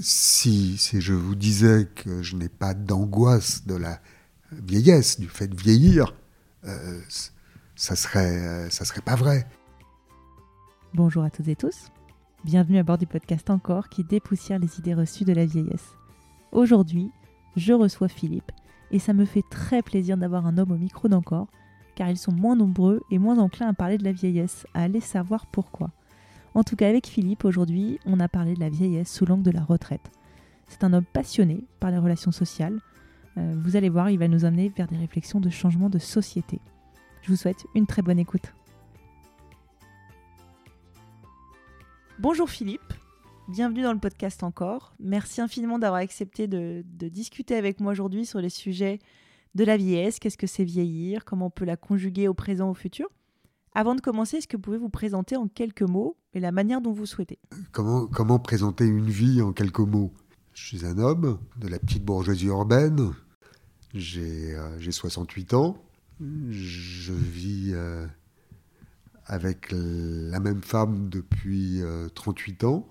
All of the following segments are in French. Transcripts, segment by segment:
si, je vous disais que je n'ai pas d'angoisse de la vieillesse, du fait de vieillir, euh, ça serait, serait pas vrai. Bonjour à toutes et tous. Bienvenue à bord du podcast Encore qui dépoussière les idées reçues de la vieillesse. Aujourd'hui, je reçois Philippe et ça me fait très plaisir d'avoir un homme au micro d'Encore car ils sont moins nombreux et moins enclins à parler de la vieillesse, à aller savoir pourquoi. En tout cas, avec Philippe, aujourd'hui, on a parlé de la vieillesse sous l'angle de la retraite. C'est un homme passionné par les relations sociales. Euh, vous allez voir, il va nous amener vers des réflexions de changement de société. Je vous souhaite une très bonne écoute. Bonjour Philippe, bienvenue dans le podcast encore. Merci infiniment d'avoir accepté de, de discuter avec moi aujourd'hui sur les sujets de la vieillesse, qu'est-ce que c'est vieillir, comment on peut la conjuguer au présent, au futur? Avant de commencer, est-ce que vous pouvez vous présenter en quelques mots et la manière dont vous souhaitez? Comment, présenter une vie en quelques mots? Je suis un homme de la petite bourgeoisie urbaine. J'ai euh, 68 ans. Je vis euh, avec la même femme depuis euh, 38 ans.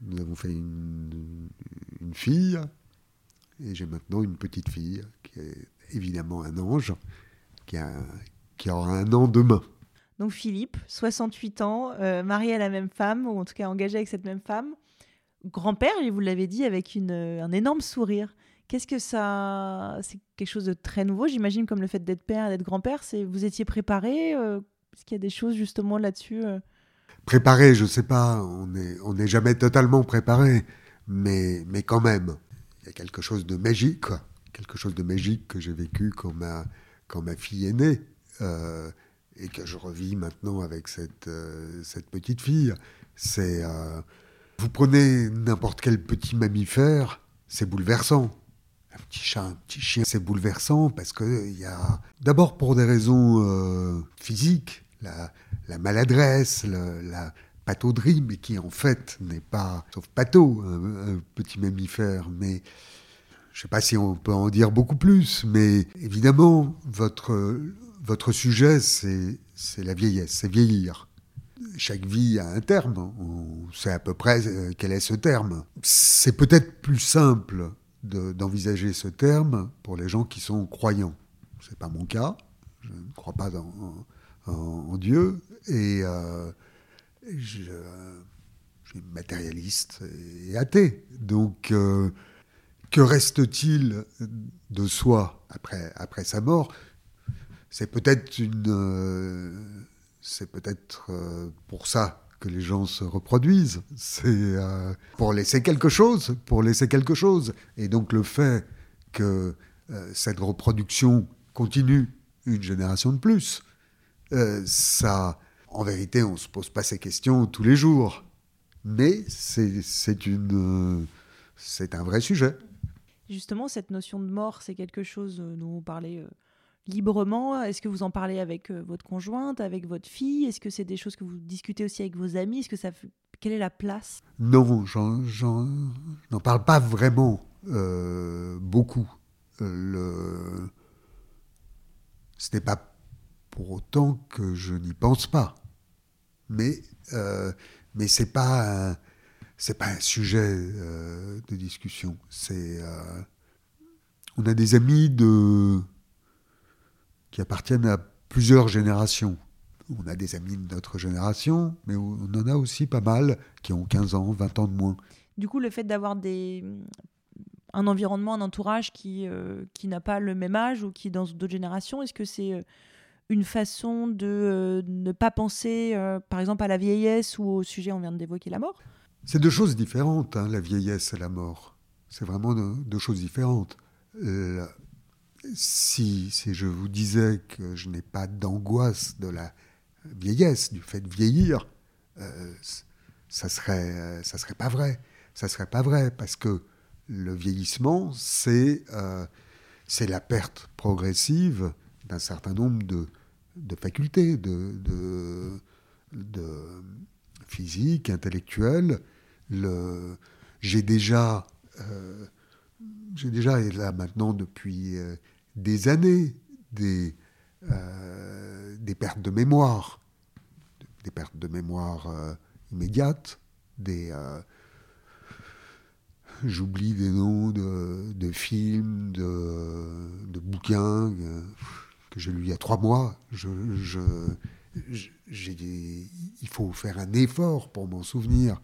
Nous avons fait une, une fille. Et j'ai maintenant une petite fille qui est évidemment un ange, qui, a, qui aura un an demain. Donc Philippe, 68 ans, euh, marié à la même femme, ou en tout cas engagé avec cette même femme. Grand-père, et vous l'avez dit, avec une, un énorme sourire. Qu'est-ce que ça... C'est quelque chose de très nouveau, j'imagine, comme le fait d'être père et d'être grand-père. C'est... Vous étiez préparé euh, Est-ce qu'il y a des choses justement là-dessus euh? Préparé, je ne sais pas, on n'est on est jamais totalement préparé, mais, mais quand même, il y a quelque chose de magique, quoi. quelque chose de magique que j'ai vécu quand ma, quand ma fille est née. Euh, et que je revis maintenant avec cette, euh, petite fille, c'est... Euh, vous prenez n'importe quel petit mammifère, c'est bouleversant. Un petit chat, un petit chien, c'est bouleversant parce que il y a... D'abord pour des raisons physiques, la, la maladresse, la patauderie, mais qui en fait n'est pas, sauf pato, un petit mammifère, mais je ne sais pas si on peut en dire beaucoup plus, mais évidemment, votre, sujet, c'est la vieillesse, c'est vieillir. Chaque vie a un terme, on sait à peu près euh, quel est ce terme. C'est peut-être plus simple d'envisager ce terme pour les gens qui sont croyants. Ce n'est pas mon cas, je ne crois pas en, Dieu, et euh, je, je, suis matérialiste et athée. Donc, euh, que reste-t-il de soi après, après sa mort? C'est peut-être une, euh, c'est peut-être euh, pour ça que les gens se reproduisent. C'est euh, pour laisser quelque chose, pour laisser quelque chose. Et donc le fait que cette reproduction continue une génération de plus, ça, en vérité, on se pose pas ces questions tous les jours. Mais c'est une, c'est un vrai sujet. Justement, cette notion de mort, c'est quelque chose dont vous parlez librement Est-ce que vous en parlez avec euh, votre conjointe, avec votre fille? Est-ce que c'est des choses que vous discutez aussi avec vos amis? Est-ce que ça, quelle est la place? Non, j'en, n'en parle pas vraiment euh, beaucoup. Euh. Ce n'est pas pour autant que je n'y pense pas, mais euh, mais c'est pas c'est pas un sujet euh, de discussion. C'est euh, on a des amis qui appartiennent à plusieurs générations. On a des amis de notre génération, mais on en a aussi pas mal qui ont 15 ans, 20 ans de moins. Du coup, le fait d'avoir des... un environnement, un entourage qui, euh, qui n'a pas le même âge ou qui est dans d'autres générations, est-ce que c'est une façon de ne pas penser, par exemple, à la vieillesse ou au sujet, on vient d'évoquer la mort? C'est deux choses différentes, hein, la vieillesse et la mort. C'est vraiment deux, choses différentes. Euh, si, si je vous disais que je n'ai pas d'angoisse de la vieillesse, du fait de vieillir, euh, ça serait, euh, ça serait pas vrai. Ça serait pas vrai parce que le vieillissement, c'est c'est la perte progressive d'un certain nombre de, de facultés, de, de, de physique, intellectuelle. J'ai déjà euh, j'ai déjà, et là maintenant depuis euh, des années, des, euh, des pertes de mémoire, des pertes de mémoire immédiates, des, j'oublie des noms de, films, de, bouquins que j'ai lus il y a trois mois. Il faut faire un effort pour m'en souvenir.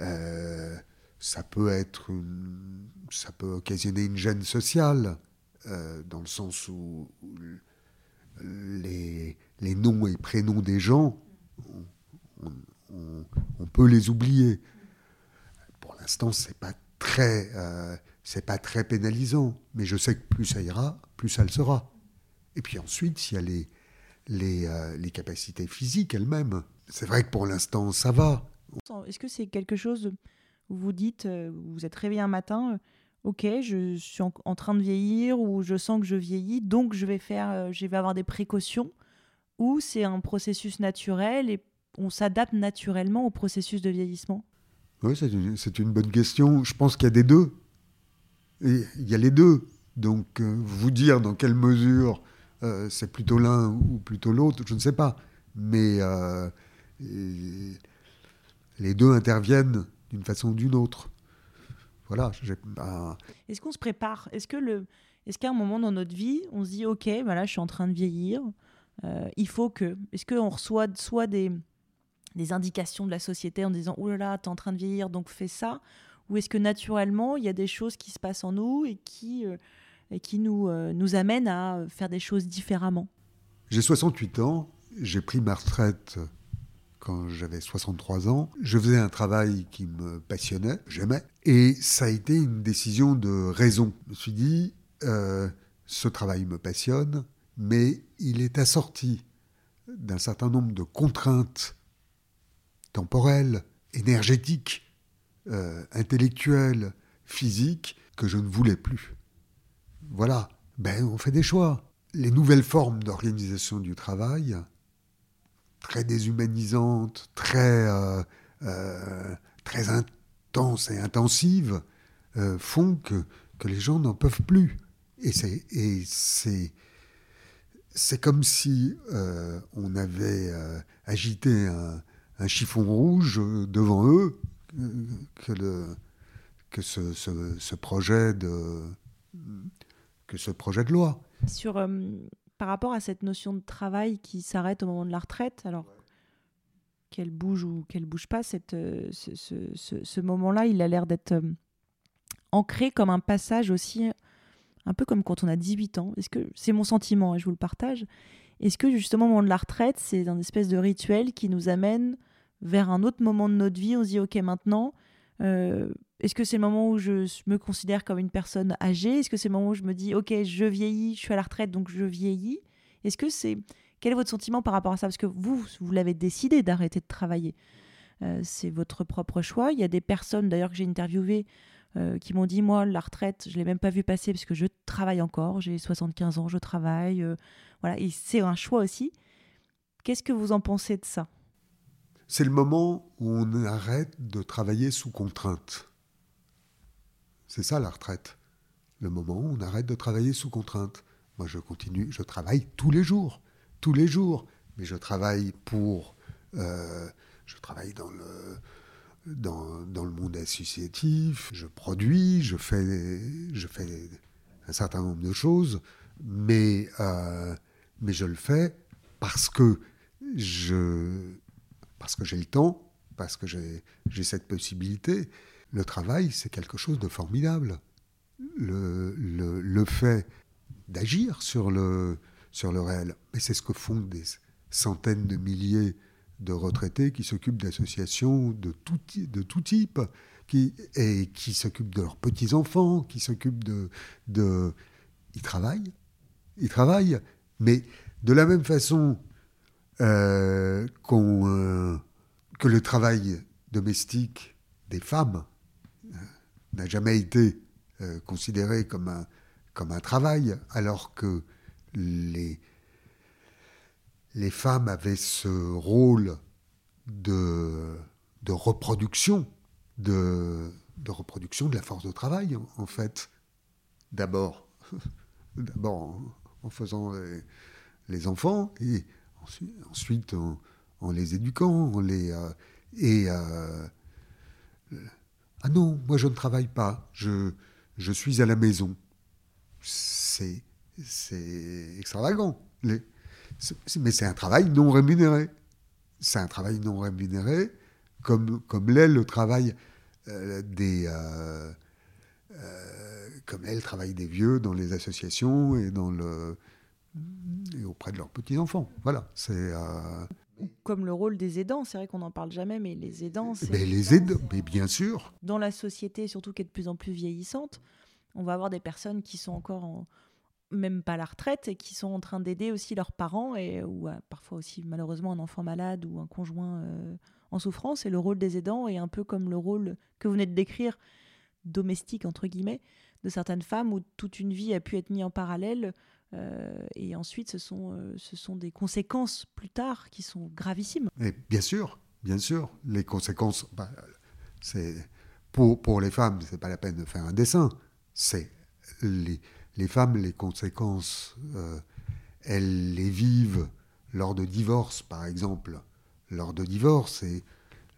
Euh, ça peut être ça peut occasionner une gêne sociale euh, dans le sens où, les, noms et prénoms des gens on, peut les oublier. Pour l'instant c'est pas très euh, c'est pas très pénalisant mais je sais que plus ça ira plus ça le sera. Et puis ensuite il y a les, les capacités physiques elles-mêmes c'est vrai que pour l'instant ça va est-ce que c'est quelque chose où vous dites, euh, vous êtes réveillé un matin, euh, ok, je suis en, train de vieillir ou je sens que je vieillis, donc je vais faire, euh, je vais avoir des précautions, ou c'est un processus naturel et on s'adapte naturellement au processus de vieillissement? Oui, c'est une, bonne question. Je pense qu'il y a des deux. Il y a les deux. Donc, vous dire dans quelle mesure c'est plutôt l'un ou plutôt l'autre, je ne sais pas. Mais les deux interviennent d'une façon ou d'une autre. Voilà. Est-ce qu'on se prépare? Est-ce que le, est-ce qu'à un moment dans notre vie, on se dit ok, voilà, je suis en train de vieillir, euh, il faut que. Est-ce qu'on reçoit soit des des indications de la société en disant oh là là, t'es en train de vieillir, donc fais ça, ou est-ce que naturellement il y a des choses qui se passent en nous et qui euh, et qui nous euh, nous amènent à faire des choses différemment? J'ai 68 ans, j'ai pris ma retraite quand j'avais 63 ans. Je faisais un travail qui me passionnait, j'aimais, et ça a été une décision de raison. Je me suis dit, euh, ce travail me passionne, mais il est assorti d'un certain nombre de contraintes temporelles, énergétiques, euh, intellectuelles, physiques, que je ne voulais plus. Voilà, ben on fait des choix. Les nouvelles formes d'organisation du travail, très déshumanisante, très, euh, euh, très intense et intensive, euh, font que, les gens n'en peuvent plus. Et c'est, comme si on avait agité un, chiffon rouge devant eux, que, ce, projet de, loi. Par rapport à cette notion de travail qui s'arrête au moment de la retraite, alors qu'elle bouge ou qu'elle bouge pas, cette, euh, ce, moment-là, il a l'air d'être euh, ancré comme un passage aussi, un peu comme quand on a 18 ans. Est-ce que c'est mon sentiment et je vous le partage Est-ce que justement au moment de la retraite, c'est un espèce de rituel qui nous amène vers un autre moment de notre vie On se dit ok maintenant. Euh, est-ce que c'est le moment où je me considère comme une personne âgée? Est-ce que c'est le moment où je me dis, ok, je vieillis, je suis à la retraite, donc je vieillis? Est-ce que c'est... Quel est votre sentiment par rapport à ça? Parce que vous, vous l'avez décidé d'arrêter de travailler. Euh, c'est votre propre choix. Il y a des personnes, d'ailleurs, que j'ai interviewées, euh, qui m'ont dit, moi, la retraite, je ne l'ai même pas vu passer parce que je travaille encore. J'ai 75 ans, je travaille. Voilà, et c'est un choix aussi. Qu'est-ce que vous en pensez de ça? C'est le moment où on arrête de travailler sous contrainte. C'est ça la retraite. Le moment où on arrête de travailler sous contrainte. Moi, je continue, je travaille tous les jours, tous les jours, mais je travaille pour, euh, je travaille dans le, dans, le monde associatif, je produis, je fais, je fais un certain nombre de choses, mais, euh, mais je le fais parce que je, parce que j'ai le temps, parce que j'ai cette possibilité, le travail, c'est quelque chose de formidable. Le, fait d'agir sur le, sur le réel. Mais c'est ce que font des centaines de milliers de retraités qui s'occupent d'associations de tout, de tout type, qui, et qui s'occupent de leurs petits-enfants, qui s'occupent de, de... Ils travaillent, ils travaillent, mais de la même façon euh, euh, que le travail domestique des femmes n'a jamais été euh, considéré comme un, comme un travail, alors que les, les femmes avaient ce rôle de, de reproduction, de, de reproduction de la force de travail, en, fait. D'abord, d'abord en, faisant les, enfants, et ensuite, en, les éduquant, les, euh, et euh, Ah non, moi je ne travaille pas, je, suis à la maison. C'est, c'est extravagant. Mais c'est un travail non rémunéré. C'est un travail non rémunéré, comme, comme l'est le travail euh, des. Comme l'est le travail des vieux dans les associations et, dans le, et auprès de leurs petits-enfants. Voilà. C'est comme le rôle des aidants. C'est vrai qu'on n'en parle jamais, mais les aidants. Mais les aidants, mais bien sûr. Dans la société, surtout qui est de plus en plus vieillissante, on va avoir des personnes qui sont encore en, même pas à la retraite et qui sont en train d'aider aussi leurs parents et ou euh, parfois aussi malheureusement un enfant malade ou un conjoint euh, en souffrance. Et le rôle des aidants est un peu comme le rôle que vous venez de décrire, domestique entre guillemets, de certaines femmes où toute une vie a pu être mise en parallèle euh, et ensuite, ce sont, euh, ce sont des conséquences plus tard qui sont gravissimes. Et bien sûr, bien sûr. Les conséquences, bah, c'est pour, pour les femmes, c'est pas la peine de faire un dessin. C'est les, les femmes, les conséquences, euh, elles les vivent lors de divorce, par exemple. Lors de divorce, et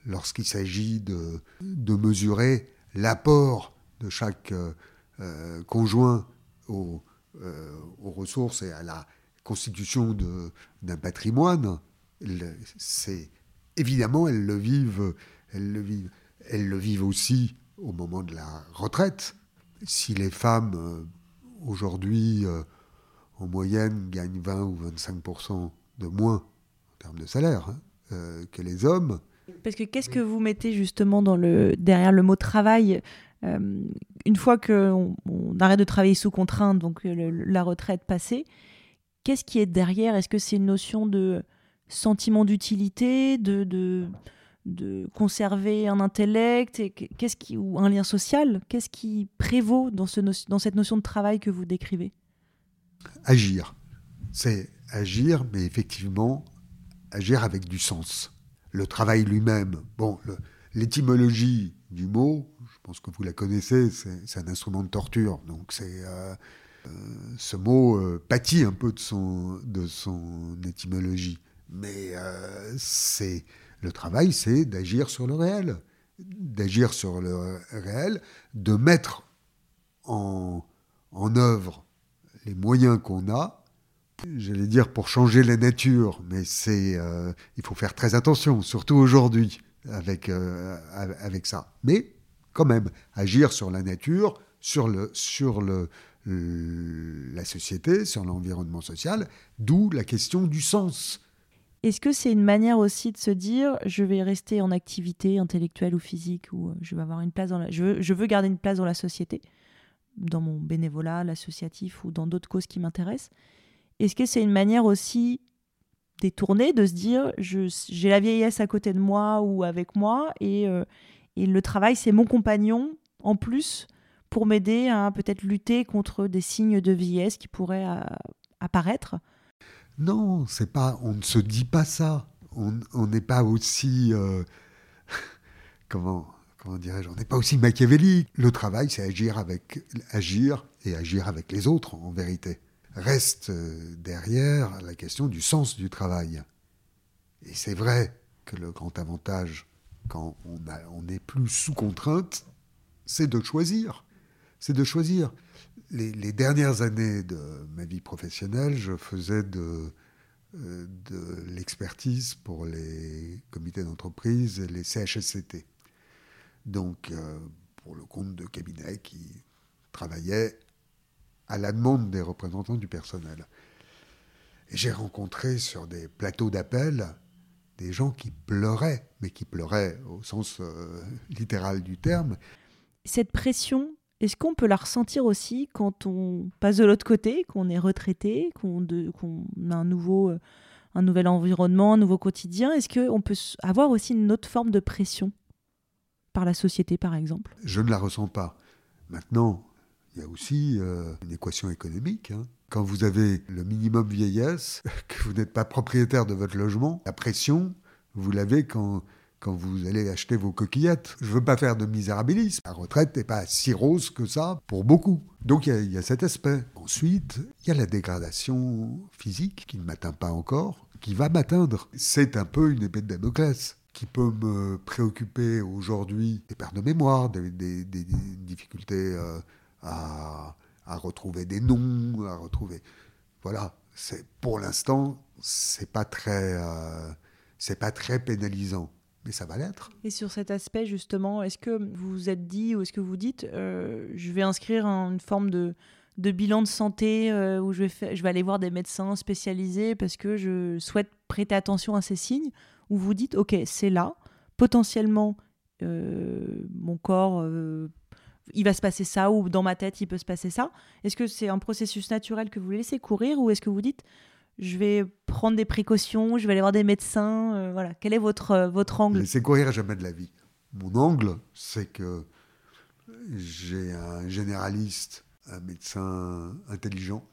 lorsqu'il s'agit de, de mesurer l'apport de chaque conjoint au, aux ressources et à la constitution d'un patrimoine, c'est évidemment elles le vivent, elles le vivent, elles le vivent aussi au moment de la retraite. Si les femmes euh, aujourd'hui euh, en moyenne gagnent 20 ou 25% de moins en termes de salaire hein, que les hommes. Parce que qu'est-ce que vous mettez justement derrière le mot travail? euh, une fois qu'on on arrête de travailler sous contrainte, donc euh, la retraite passée, qu'est-ce qui est derrière? Est-ce que c'est une notion de sentiment d'utilité, de, de, conserver un intellect et qu'est-ce qui, ou un lien social? Qu'est-ce qui prévaut dans, ce dans cette notion de travail que vous décrivez? Agir. C'est agir, mais effectivement, agir avec du sens. Le travail lui-même, bon, l'étymologie du mot, pense que vous la connaissez, c'est un instrument de torture. Donc c'est euh, euh, ce mot euh, pâtit un peu de son, de son étymologie. Mais c'est le travail, c'est d'agir sur le réel, d'agir sur le réel, de mettre en, en œuvre les moyens qu'on a j'allais dire pour changer la nature, mais c'est il faut faire très attention, surtout aujourd'hui avec avec ça. Mais quand même agir sur la nature, sur, le, sur le, la société, sur l'environnement social, d'où la question du sens. Est-ce que c'est une manière aussi de se dire je vais rester en activité intellectuelle ou physique ou euh, je vais avoir une place dans la, je, veux, je veux garder une place dans la société, dans mon bénévolat, l'associatif ou dans d'autres causes qui m'intéressent? Est-ce que c'est une manière aussi détournée de se dire j'ai la vieillesse à côté de moi ou avec moi et, euh, et le travail, c'est mon compagnon en plus pour m'aider à peut-être lutter contre des signes de vieillesse qui pourraient euh, apparaître. Non, c'est pas. On ne se dit pas ça. On n'est pas aussi. Euh, comment comment dirais-je On n'est pas aussi machiavélique. Le travail, c'est agir avec agir et agir avec les autres, en vérité. Reste euh, derrière la question du sens du travail. Et c'est vrai que le grand avantage quand on n'est plus sous contrainte, c'est de choisir. C'est de choisir. Les, dernières années de ma vie professionnelle, je faisais de, euh, l'expertise pour les comités d'entreprise et les CHSCT. Donc, euh, pour le compte de cabinets qui travaillaient à la demande des représentants du personnel. J'ai rencontré sur des plateaux d'appel des gens qui pleuraient, mais qui pleuraient au sens euh, littéral du terme. Cette pression, est-ce qu'on peut la ressentir aussi quand on passe de l'autre côté, qu'on est retraité, qu'on a un nouveau, euh, un nouvel environnement, un nouveau quotidien? Est-ce qu'on peut avoir aussi une autre forme de pression par la société, par exemple? Je ne la ressens pas. Maintenant, il y a aussi euh, une équation économique. Hein quand vous avez le minimum vieillesse, que vous n'êtes pas propriétaire de votre logement, la pression, vous l'avez quand, quand vous allez acheter vos coquillettes. Je ne veux pas faire de misérabilisme. La retraite n'est pas si rose que ça pour beaucoup. Donc il y, a cet aspect. Ensuite, il y a la dégradation physique qui ne m'atteint pas encore, qui va m'atteindre. C'est un peu une épée de Damoclès. qui peut me préoccuper aujourd'hui, des pertes de mémoire, des, difficultés à, à, retrouver des noms, à retrouver. Voilà, c'est pour l'instant, c'est pas très, c'est pas très pénalisant mais ça va l'être. Et sur cet aspect, justement, est-ce que vous vous êtes dit ou est-ce que vous dites, euh, je vais inscrire une forme de, bilan de santé euh, où je vais, je vais aller voir des médecins spécialisés parce que je souhaite prêter attention à ces signes, ou vous dites, ok, c'est là, potentiellement, euh, mon corps, il va se passer ça, ou dans ma tête, il peut se passer ça. Est-ce que c'est un processus naturel que vous laissez courir, ou est-ce que vous dites, je vais prendre des précautions, je vais aller voir des médecins. Euh, voilà. Quel est votre, euh, votre angle? C'est courir jamais de la vie. Mon angle, c'est que j'ai un généraliste, un médecin intelligent,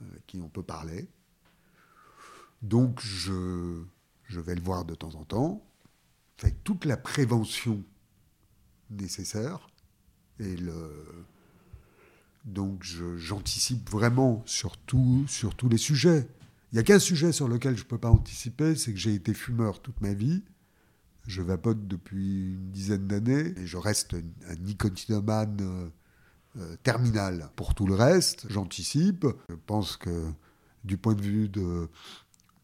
avec euh, qui on peut parler. Donc je, je vais le voir de temps en temps, avec toute la prévention nécessaire et donc j'anticipe vraiment sur, sur tous les sujets. Il n'y a qu'un sujet sur lequel je ne peux pas anticiper, c'est que j'ai été fumeur toute ma vie. Je vapote depuis une dizaine d'années et je reste un nicotinomane euh, euh, terminal. Pour tout le reste, j'anticipe. Je pense que du point de vue de,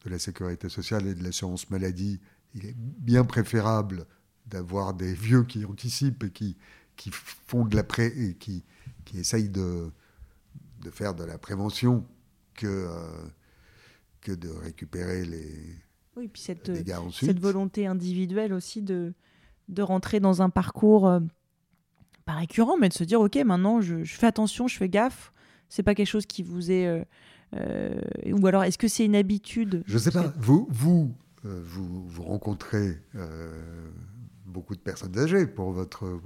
de la sécurité sociale et de l'assurance maladie, il est bien préférable d'avoir des vieux qui anticipent et qui, qui font de la pré qui, qui essayent de, de faire de la prévention que, euh, que de récupérer les, oui, puis cette, cette volonté individuelle aussi de, de rentrer dans un parcours euh, pas récurrent, mais de se dire ok, maintenant je, fais attention, je fais gaffe. C'est pas quelque chose qui vous est. Euh, ou alors est-ce que c'est une habitude? Je sais pas. Vous, vous, vous, vous, rencontrez beaucoup de personnes âgées pour votre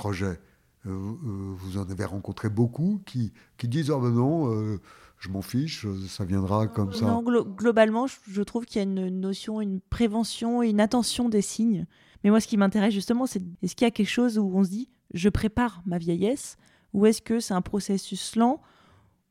projet. Euh, euh, vous en avez rencontré beaucoup qui, qui disent oh ben non, euh, je m'en fiche, ça viendra comme ça. Non, globalement, je trouve qu'il y a une notion, une prévention et une attention des signes. Mais moi, ce qui m'intéresse justement, c'est est-ce qu'il y a quelque chose où on se dit je prépare ma vieillesse ou est-ce que c'est un processus lent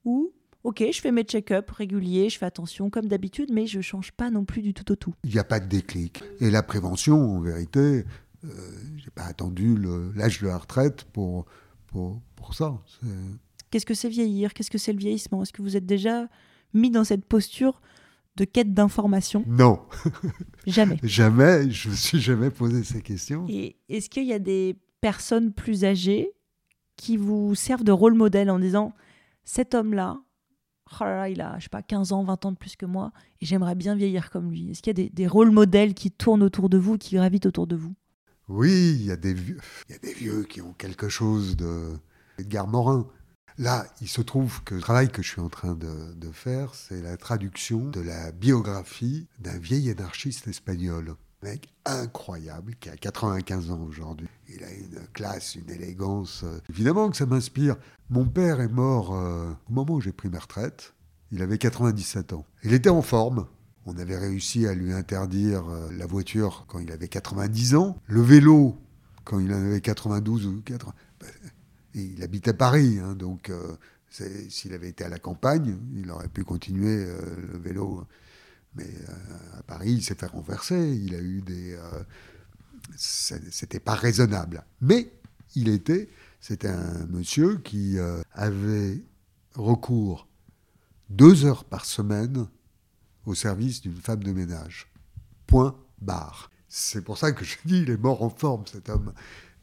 où Ok, je fais mes check-up réguliers, je fais attention comme d'habitude, mais je change pas non plus du tout au tout. Il n'y a pas de déclic. Et la prévention, en vérité, euh, j'ai pas attendu l'âge de la retraite pour, pour, pour ça. Qu'est-ce que c'est vieillir? Qu'est-ce que c'est le vieillissement? Est-ce que vous êtes déjà mis dans cette posture de quête d'information? Non. Jamais. jamais. Je me suis jamais posé ces questions. Et est-ce qu'il y a des personnes plus âgées qui vous servent de rôle modèle en disant cet homme-là, oh il a, je sais pas, 15 ans, 20 ans de plus que moi, et j'aimerais bien vieillir comme lui? Est-ce qu'il y a des, des rôles modèles qui tournent autour de vous, qui gravitent autour de vous? Oui, il y, a des vieux, y a des vieux qui ont quelque chose de Edgar Morin. Là, il se trouve que le travail que je suis en train de, faire, c'est la traduction de la biographie d'un vieil anarchiste espagnol. Un mec incroyable, qui a 95 ans aujourd'hui. Il a une classe, une élégance. Évidemment que ça m'inspire. Mon père est mort euh, au moment où j'ai pris ma retraite. Il avait 97 ans. Il était en forme. On avait réussi à lui interdire euh, la voiture quand il avait 90 ans, le vélo quand il en avait 92 ou 80. Ben, il habitait Paris, hein, donc euh, s'il avait été à la campagne, il aurait pu continuer euh, le vélo. Mais à Paris, il s'est fait renverser. Il a eu des. C'était pas raisonnable. Mais il était. C'était un monsieur qui avait recours deux heures par semaine au service d'une femme de ménage. Point barre. C'est pour ça que je dis, il est mort en forme, cet homme.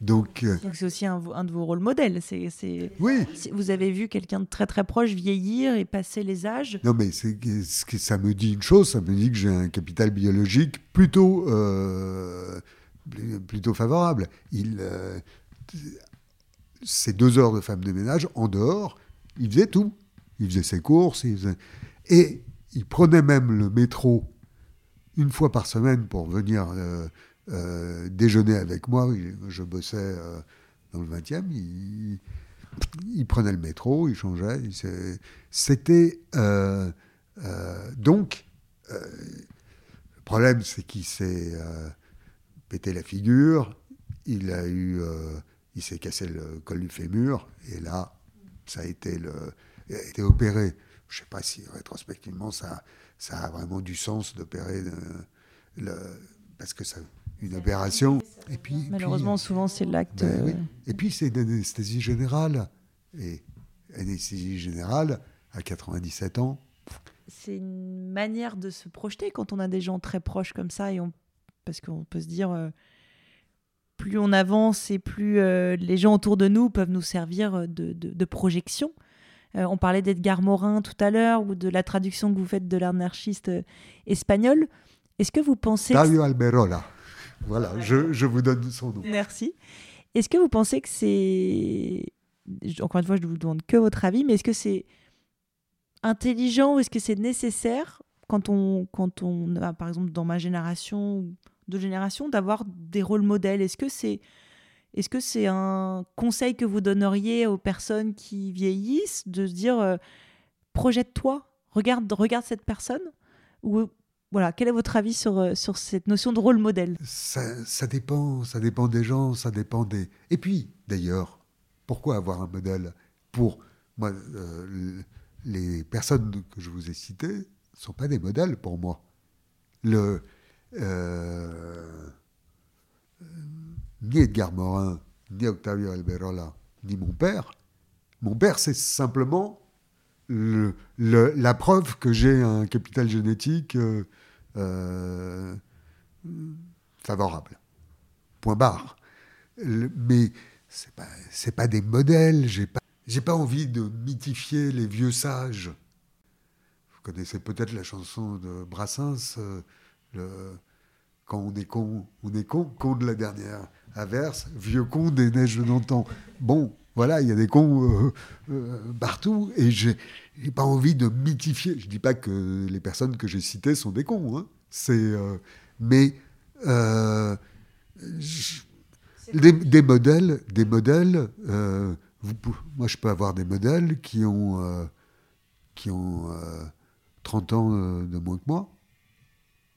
Donc, euh, c'est aussi un, de vos rôles modèles. C'est, Oui. Vous avez vu quelqu'un de très très proche vieillir et passer les âges. Non, mais c'est, ça me dit une chose, ça me dit que j'ai un capital biologique plutôt, euh, plutôt favorable. Il, euh, ces deux heures de femme de ménage, en dehors, il faisait tout. Il faisait ses courses, il faisait... et il prenait même le métro une fois par semaine pour venir euh, euh, déjeuner avec moi. Je bossais euh, dans le 20e. Il, prenait le métro, il changeait. C'était. donc, le problème, c'est qu'il s'est pété la figure. Il a eu. il s'est cassé le col du fémur. Et là, ça a été, le, a été opéré je ne sais pas si rétrospectivement ça, ça a vraiment du sens d'opérer. Le, parce que ça, une opération. Et puis, Malheureusement, souvent, c'est l'acte. Ben euh, Et puis, c'est une anesthésie générale. Et anesthésie générale, à 97 ans. C'est une manière de se projeter quand on a des gens très proches comme ça. Et on... Parce qu'on peut se dire, euh, plus on avance et plus euh, les gens autour de nous peuvent nous servir de, de, projection. On parlait d'Edgar Morin tout à l'heure ou de la traduction que vous faites de l'anarchiste espagnol. Est-ce que vous pensez... Dario Alberola. Voilà, je, je, vous donne son nom. Merci. Est-ce que vous pensez que c'est... Encore une fois, je ne vous demande que votre avis, mais est-ce que c'est intelligent ou est-ce que c'est nécessaire quand on, quand on par exemple, dans ma génération deux générations, d'avoir des rôles modèles? Est-ce que c'est... Est-ce que c'est un conseil que vous donneriez aux personnes qui vieillissent de se dire euh, projette-toi, regarde, regarde cette personne ou voilà, quel est votre avis sur, euh, sur cette notion de rôle modèle? Ça, dépend, des gens, ça dépend des. Et puis, d'ailleurs, pourquoi avoir un modèle? Pour euh, les personnes que je vous ai citées ne sont pas des modèles pour moi. Le, ni Edgar Morin, ni Octavio Alberola, ni mon père. Mon père, c'est simplement le, la preuve que j'ai un capital génétique euh, euh, favorable. Point barre. mais c'est pas pas des modèles. J'ai pas pas envie de mythifier les vieux sages. Vous connaissez peut-être la chanson de Brassens. Euh, le, quand on est con, on est con, con de la dernière averse, vieux con des neiges d'antan. Bon, voilà, il y a des cons euh, euh, partout et j'ai pas envie de mythifier. Je dis pas que les personnes que j'ai citées sont des cons, hein. c'est euh, mais des, modèles, des modèles. moi, je peux avoir des modèles qui ont qui ont 30 ans de moins que moi,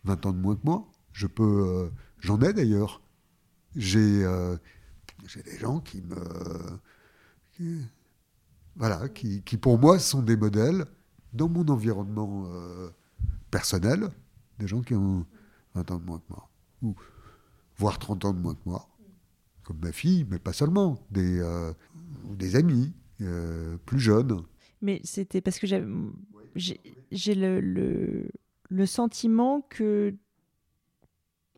20 ans de moins que moi. Je peux, j'en ai d'ailleurs. J'ai j'ai des gens qui me voilà, qui, pour moi sont des modèles dans mon environnement euh, personnel, des gens qui ont 20 ans de moins que moi, ou voire 30 ans de moins que moi, comme ma fille, mais pas seulement, des, euh, des amis euh, plus jeunes. Mais c'était parce que j'ai le, le, le, sentiment que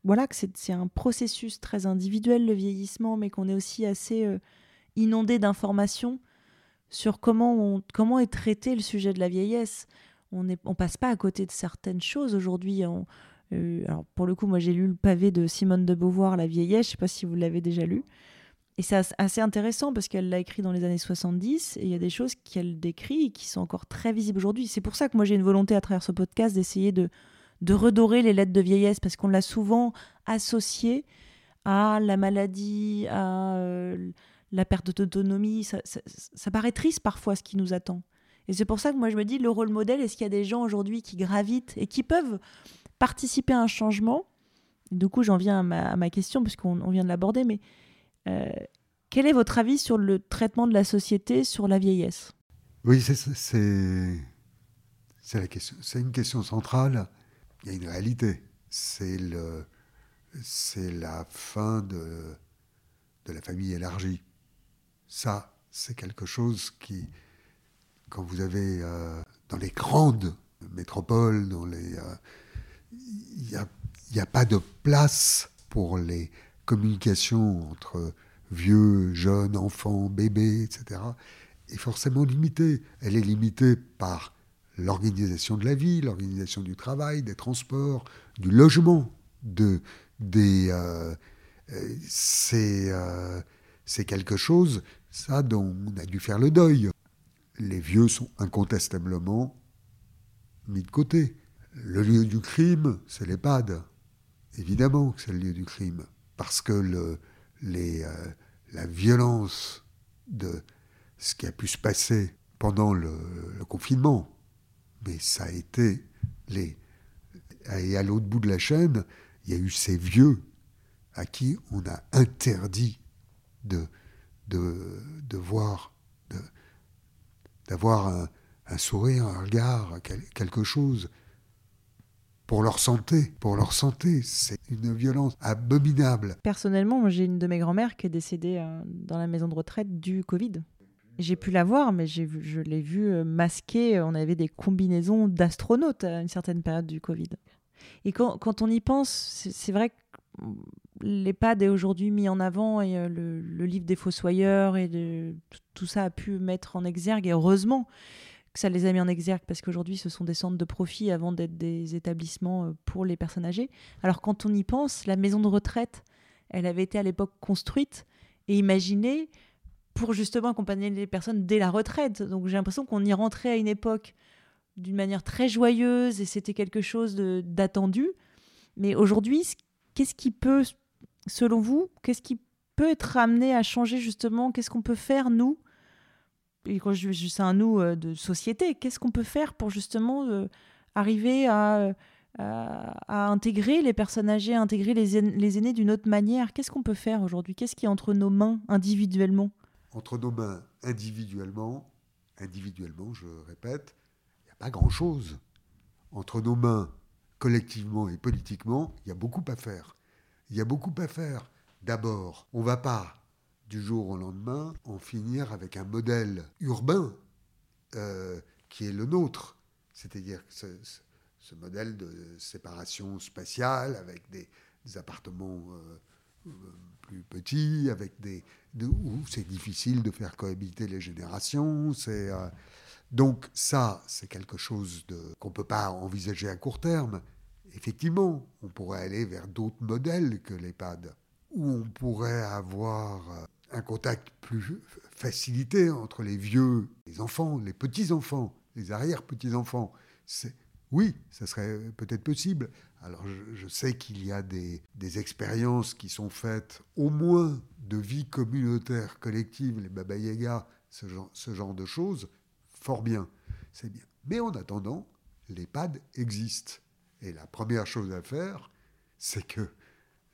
voilà que c'est un processus très individuel le vieillissement, mais qu'on est aussi assez inondé d'informations sur comment, comment est traité le sujet de la vieillesse. On ne passe pas à côté de certaines choses aujourd'hui. Euh, alors pour le coup, moi j'ai lu le pavé de Simone de Beauvoir, La vieillesse, je ne sais pas si vous l'avez déjà lu. Et c'est assez intéressant parce qu'elle l'a écrit dans les années 70 et il y a des choses qu'elle décrit qui sont encore très visibles aujourd'hui. C'est pour ça que moi j'ai une volonté à travers ce podcast d'essayer de, de redorer les lettres de vieillesse parce qu'on l'a souvent associé à la maladie, à euh, la perte d'autonomie, ça, paraît triste parfois ce qui nous attend. Et c'est pour ça que moi je me dis, le rôle modèle, est-ce qu'il y a des gens aujourd'hui qui gravitent et qui peuvent participer à un changement? Du coup, j'en viens à ma, question, puisqu'on vient de l'aborder, mais euh, quel est votre avis sur le traitement de la société sur la vieillesse? Oui, c'est la question. C'est une question centrale. Il y a une réalité. C'est le, c'est la fin de, de la famille élargie. Ça, c'est quelque chose qui, quand vous avez euh, dans les grandes métropoles, dans les, euh, il n'y a, a, pas de place pour les communications entre vieux, jeunes, enfants, bébés, etc. est forcément limitée. Elle est limitée par l'organisation de la vie, l'organisation du travail, des transports, du logement, de, des, euh, c'est, c'est quelque chose ça dont on a dû faire le deuil. Les vieux sont incontestablement mis de côté. Le lieu du crime, c'est l'EHPAD. Évidemment que c'est le lieu du crime. Parce que le, les, euh, la violence de ce qui a pu se passer pendant le, confinement, mais ça a été les. Et à l'autre bout de la chaîne, il y a eu ces vieux à qui on a interdit de, de, voir, d'avoir un, sourire, un regard, quelque chose. pour leur santé, pour leur santé. C'est une violence abominable. Personnellement, j'ai une de mes grand-mères qui est décédée euh, dans la maison de retraite du Covid. J'ai pu la voir, mais j'ai vu, je l'ai vue euh, masquée. On avait des combinaisons d'astronautes à une certaine période du Covid. Et quand, on y pense, c'est vrai que l'EHPAD est aujourd'hui mis en avant et euh, le, livre des Fossoyeurs et de, tout ça a pu mettre en exergue, et heureusement que ça les a mis en exergue parce qu'aujourd'hui ce sont des centres de profit avant d'être des établissements euh, pour les personnes âgées. Alors quand on y pense, la maison de retraite, elle avait été à l'époque construite et imaginée pour justement accompagner les personnes dès la retraite. Donc j'ai l'impression qu'on y rentrait à une époque d'une manière très joyeuse et c'était quelque chose d'attendu. Mais aujourd'hui, qu'est-ce qui peut, selon vous, qu'est-ce qui peut être amené à changer justement? Qu'est-ce qu'on peut faire, nous? Et quand je dis c'est un nous euh, de société, qu'est-ce qu'on peut faire pour justement euh, arriver à, à, intégrer les personnes âgées, à intégrer les aînés d'une autre manière? Qu'est-ce qu'on peut faire aujourd'hui? Qu'est-ce qui est entre nos mains individuellement? Entre nos mains individuellement, individuellement, je répète, il n'y a pas grand-chose. Entre nos mains collectivement et politiquement, il y a beaucoup à faire. Il y a beaucoup à faire. D'abord, on ne va pas du jour au lendemain en finir avec un modèle urbain euh, qui est le nôtre. C'est-à-dire ce, ce, modèle de séparation spatiale avec des, appartements euh, plus petits, avec des, où c'est difficile de faire cohabiter les générations. C'est donc ça, c'est quelque chose qu'on ne peut pas envisager à court terme. Effectivement, on pourrait aller vers d'autres modèles que l'EHPAD, où on pourrait avoir euh, un contact plus facilité entre les vieux, les enfants, les petits-enfants, les arrière-petits-enfants. Oui, ça serait peut-être possible. Alors je, sais qu'il y a des, expériences qui sont faites au moins de vie communautaire collective, les Baba Yaga, ce genre, ce genre de choses, fort bien, c'est bien. Mais en attendant, l'EHPAD existe. Et la première chose à faire, c'est que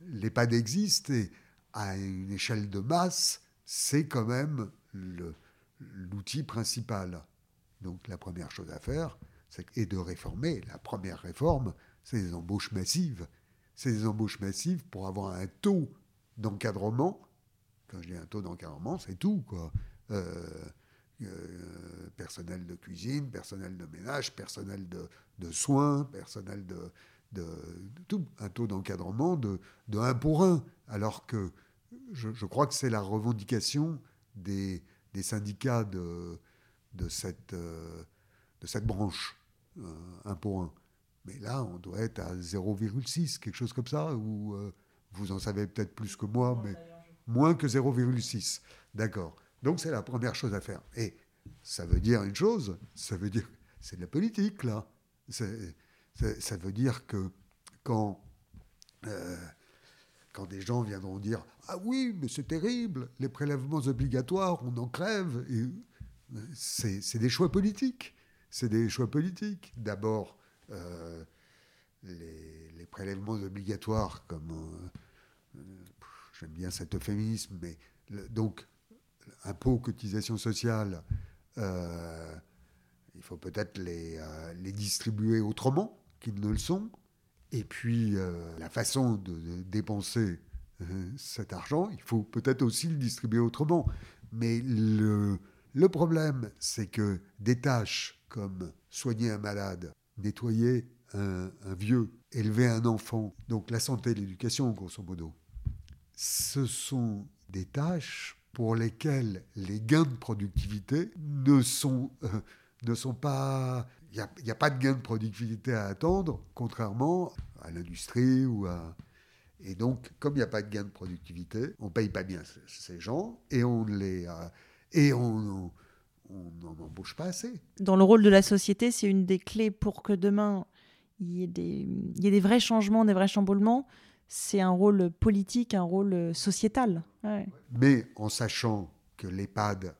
l'EHPAD existe et à une échelle de masse, c'est quand même l'outil principal. Donc la première chose à faire, c'est de réformer. La première réforme, c'est les embauches massives. C'est des embauches massives pour avoir un taux d'encadrement. Quand je dis un taux d'encadrement, c'est tout. Quoi. Euh, euh, personnel de cuisine, personnel de ménage, personnel de, soins, personnel de, tout, un taux d'encadrement de, de 1 pour 1. Alors que je, crois que c'est la revendication des, des syndicats de, cette, euh, de cette branche, 1 euh, pour 1. Mais là, on doit être à 0,6, quelque chose comme ça, ou vous en savez peut-être plus que moi, mais moins que 0,6. D'accord. Donc c'est la première chose à faire. Et ça veut dire une chose, ça veut dire, c'est de la politique là. ça veut dire que quand, euh, quand des gens viendront dire Ah oui, mais c'est terrible, les prélèvements obligatoires, on en crève, c'est des choix politiques. C'est des choix politiques. D'abord, euh, les, prélèvements obligatoires, comme. Euh, j'aime bien cet euphémisme, mais donc impôts, cotisations sociales, euh, il faut peut-être les, euh, distribuer autrement qu'ils ne le sont. Et puis, euh, la façon de, dépenser cet argent, il faut peut-être aussi le distribuer autrement. Mais le problème, c'est que des tâches comme soigner un malade, nettoyer un, vieux, élever un enfant, donc la santé et l'éducation, grosso modo, ce sont des tâches pour lesquels les gains de productivité ne sont, euh, ne sont pas... Il n'y a, pas de gains de productivité à attendre, contrairement à l'industrie ou à... Et donc, comme il n'y a pas de gains de productivité, on ne paye pas bien ces gens et on les... Euh, et on n'en embauche pas assez. Dans le rôle de la société, c'est une des clés pour que demain, il y ait des, il y ait des vrais changements, des vrais chamboulements c'est un rôle politique, un rôle sociétal. Mais en sachant que l'EHPAD,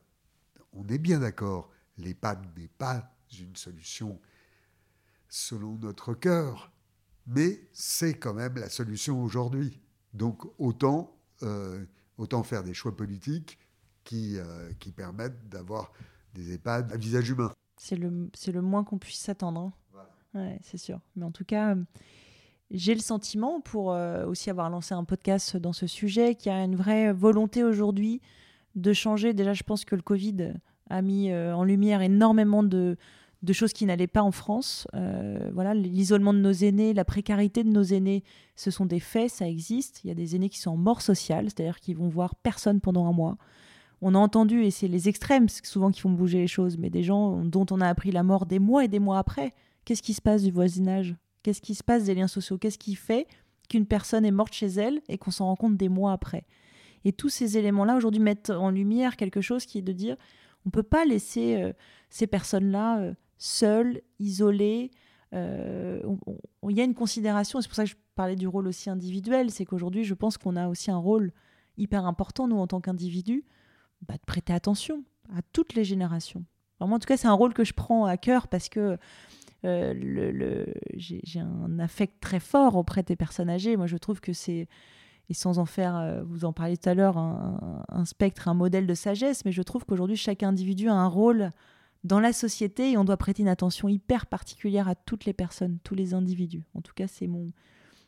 on est bien d'accord, l'EHPAD n'est pas une solution selon notre cœur, mais c'est quand même la solution aujourd'hui. Donc autant, euh, autant faire des choix politiques qui, euh, qui permettent d'avoir des EHPAD à visage humain. C'est le, le moins qu'on puisse s'attendre. Hein. Ouais, c'est sûr. Mais en tout cas, j'ai le sentiment, pour euh, aussi avoir lancé un podcast dans ce sujet, qu'il y a une vraie volonté aujourd'hui de changer. Déjà, je pense que le Covid a mis euh, en lumière énormément de, de choses qui n'allaient pas en France. Euh, voilà, l'isolement de nos aînés, la précarité de nos aînés, ce sont des faits, ça existe. Il y a des aînés qui sont en mort sociale, c'est-à-dire qui vont voir personne pendant un mois. On a entendu, et c'est les extrêmes souvent qui font bouger les choses, mais des gens dont on a appris la mort des mois et des mois après. Qu'est-ce qui se passe du voisinage? Qu'est-ce qui se passe des liens sociaux? Qu'est-ce qui fait qu'une personne est morte chez elle et qu'on s'en rend compte des mois après? Et tous ces éléments-là aujourd'hui mettent en lumière quelque chose qui est de dire on ne peut pas laisser euh, ces personnes-là euh, seules, isolées. Euh, il y a une considération, c'est pour ça que je parlais du rôle aussi individuel, c'est qu'aujourd'hui je pense qu'on a aussi un rôle hyper important, nous en tant qu'individus, bah, de prêter attention à toutes les générations. Vraiment, en tout cas, c'est un rôle que je prends à cœur parce que euh, le, j'ai un affect très fort auprès des personnes âgées. Moi, je trouve que c'est, et sans en faire, euh, vous en parliez tout à l'heure, un, spectre, un modèle de sagesse, mais je trouve qu'aujourd'hui, chaque individu a un rôle dans la société et on doit prêter une attention hyper particulière à toutes les personnes, tous les individus. En tout cas, c'est mon,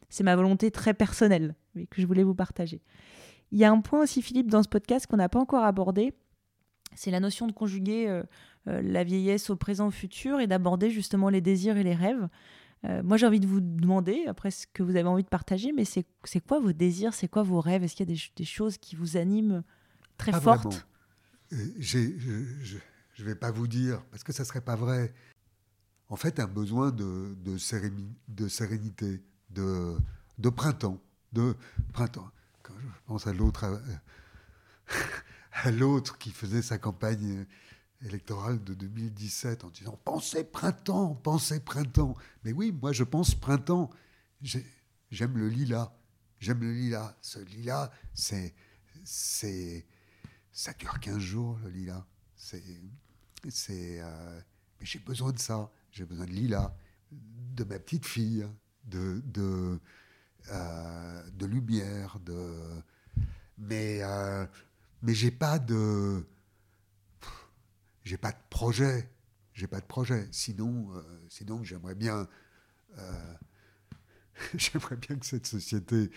c'est ma volonté très personnelle que je voulais vous partager. Il y a un point aussi, Philippe, dans ce podcast qu'on n'a pas encore abordé, c'est la notion de conjuguer euh, euh, la vieillesse au présent, au futur, et d'aborder justement les désirs et les rêves. Euh, moi, j'ai envie de vous demander, après ce que vous avez envie de partager, mais c'est quoi vos désirs, c'est quoi vos rêves? Est-ce qu'il y a des, choses qui vous animent très fortes? euh, Je ne vais pas vous dire, parce que ça ne serait pas vrai. En fait, un besoin de, de, de sérénité, de, de, printemps. De printemps. Quand je pense à l'autre, à l'autre qui faisait sa campagne électorale de 2017 en disant pensez printemps, pensez printemps. Mais oui, moi je pense printemps. J'aime le lilas. J'aime le lilas. Ce lilas, c'est. c'est ça dure 15 jours, le lilas. C'est. c'est euh, mais j'ai besoin de ça. J'ai besoin de lilas, de ma petite fille, de. de, euh, de lumière, de. Mais. Euh, j'ai pas de j'ai pas de projet. J'ai pas de projet. Sinon, euh, sinon j'aimerais bien, j'aimerais bien que cette société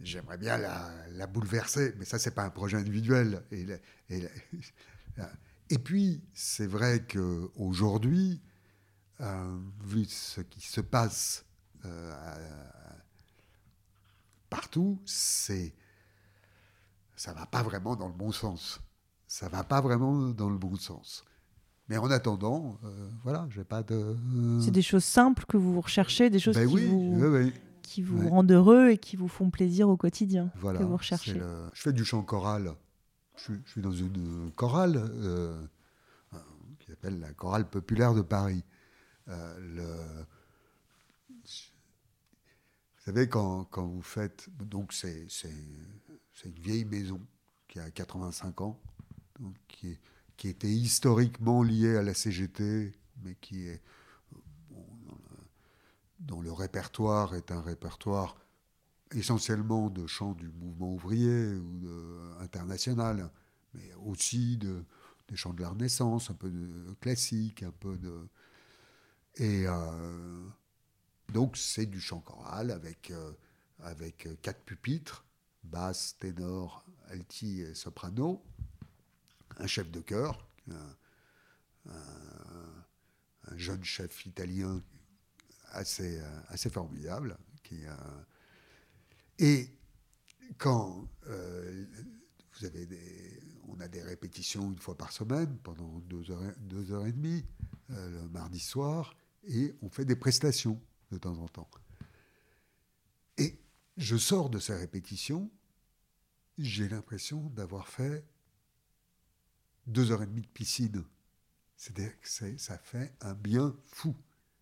j'aimerais bien la, bouleverser, mais ça, c'est pas un projet individuel. Et, et, et puis, c'est vrai qu'aujourd'hui, vu ce qui se passe partout, c'est ça va pas vraiment dans le bon sens. Ça va pas vraiment dans le bon sens. Mais en attendant, euh, voilà, j'ai pas de. C'est des choses simples que vous recherchez, des choses ben qui, vous, qui vous rendent heureux et qui vous font plaisir au quotidien. Voilà. Que vous recherchez. Je fais du chant choral. Je, suis dans une chorale euh, qui s'appelle la chorale populaire de Paris. Euh. Vous savez, quand, quand vous faites. Donc, c'est une vieille maison qui a 85 ans, qui, qui était historiquement liée à la CGT, mais qui est dont le répertoire est un répertoire essentiellement de chants du mouvement ouvrier ou de, international, mais aussi de, des chants de la Renaissance, un peu de classique, un peu de... Et euh, donc c'est du chant choral avec, euh, avec quatre pupitres basse, ténor, alti et soprano, un chef de chœur, un, jeune chef italien assez, assez formidable. Qui, et quand euh, vous avez des, on a des répétitions une fois par semaine pendant deux heures, deux heures et demie, euh, le mardi soir, et on fait des prestations de temps en temps. Et je sors de ces répétitions, j'ai l'impression d'avoir fait deux heures et demie de piscine. C'est-à-dire que ça fait un bien fou.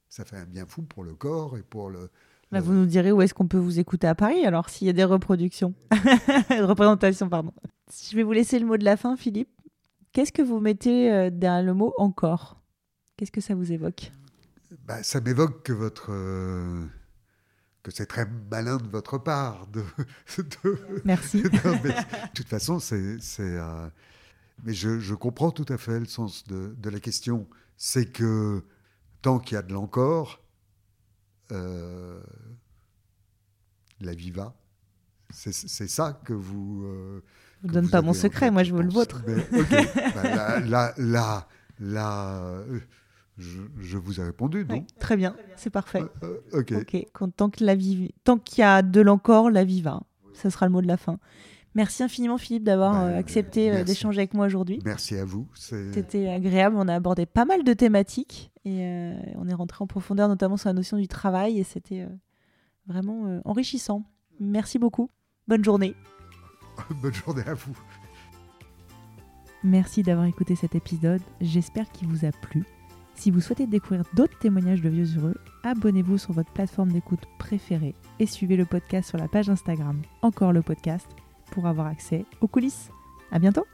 Ça fait un bien fou pour le corps et pour le. Bah, vous nous direz où est-ce qu'on peut vous écouter à Paris alors s'il y a des reproductions, représentations pardon. Je vais vous laisser le mot de la fin, Philippe. Qu'est-ce que vous mettez euh, derrière le mot encore? Qu'est-ce que ça vous évoque? Bah, Ça m'évoque que votre euh, que c'est très malin de votre part. De, Merci. de toute façon, c'est, euh, mais je, je, comprends tout à fait le sens de, de la question. C'est que tant qu'il y a de l'encore, euh, la vie va. C'est ça que vous. Je ne donne pas mon secret, moi je veux le vôtre. bah, là, là, là, je, je, vous ai répondu, non Très bien, c'est parfait. Euh, euh, ok. tant que la vie, tant qu'il y a de l'encore, la vie va. Ça sera le mot de la fin. Merci infiniment Philippe d'avoir bah, euh, accepté d'échanger avec moi aujourd'hui. Merci à vous. C'était agréable. On a abordé pas mal de thématiques et on est rentré en profondeur, notamment sur la notion du travail et c'était vraiment enrichissant. Merci beaucoup. Bonne journée. Bonne journée à vous. Merci d'avoir écouté cet épisode. J'espère qu'il vous a plu. Si vous souhaitez découvrir d'autres témoignages de vieux heureux, abonnez-vous sur votre plateforme d'écoute préférée et suivez le podcast sur la page Instagram Encore le podcast pour avoir accès aux coulisses. À bientôt!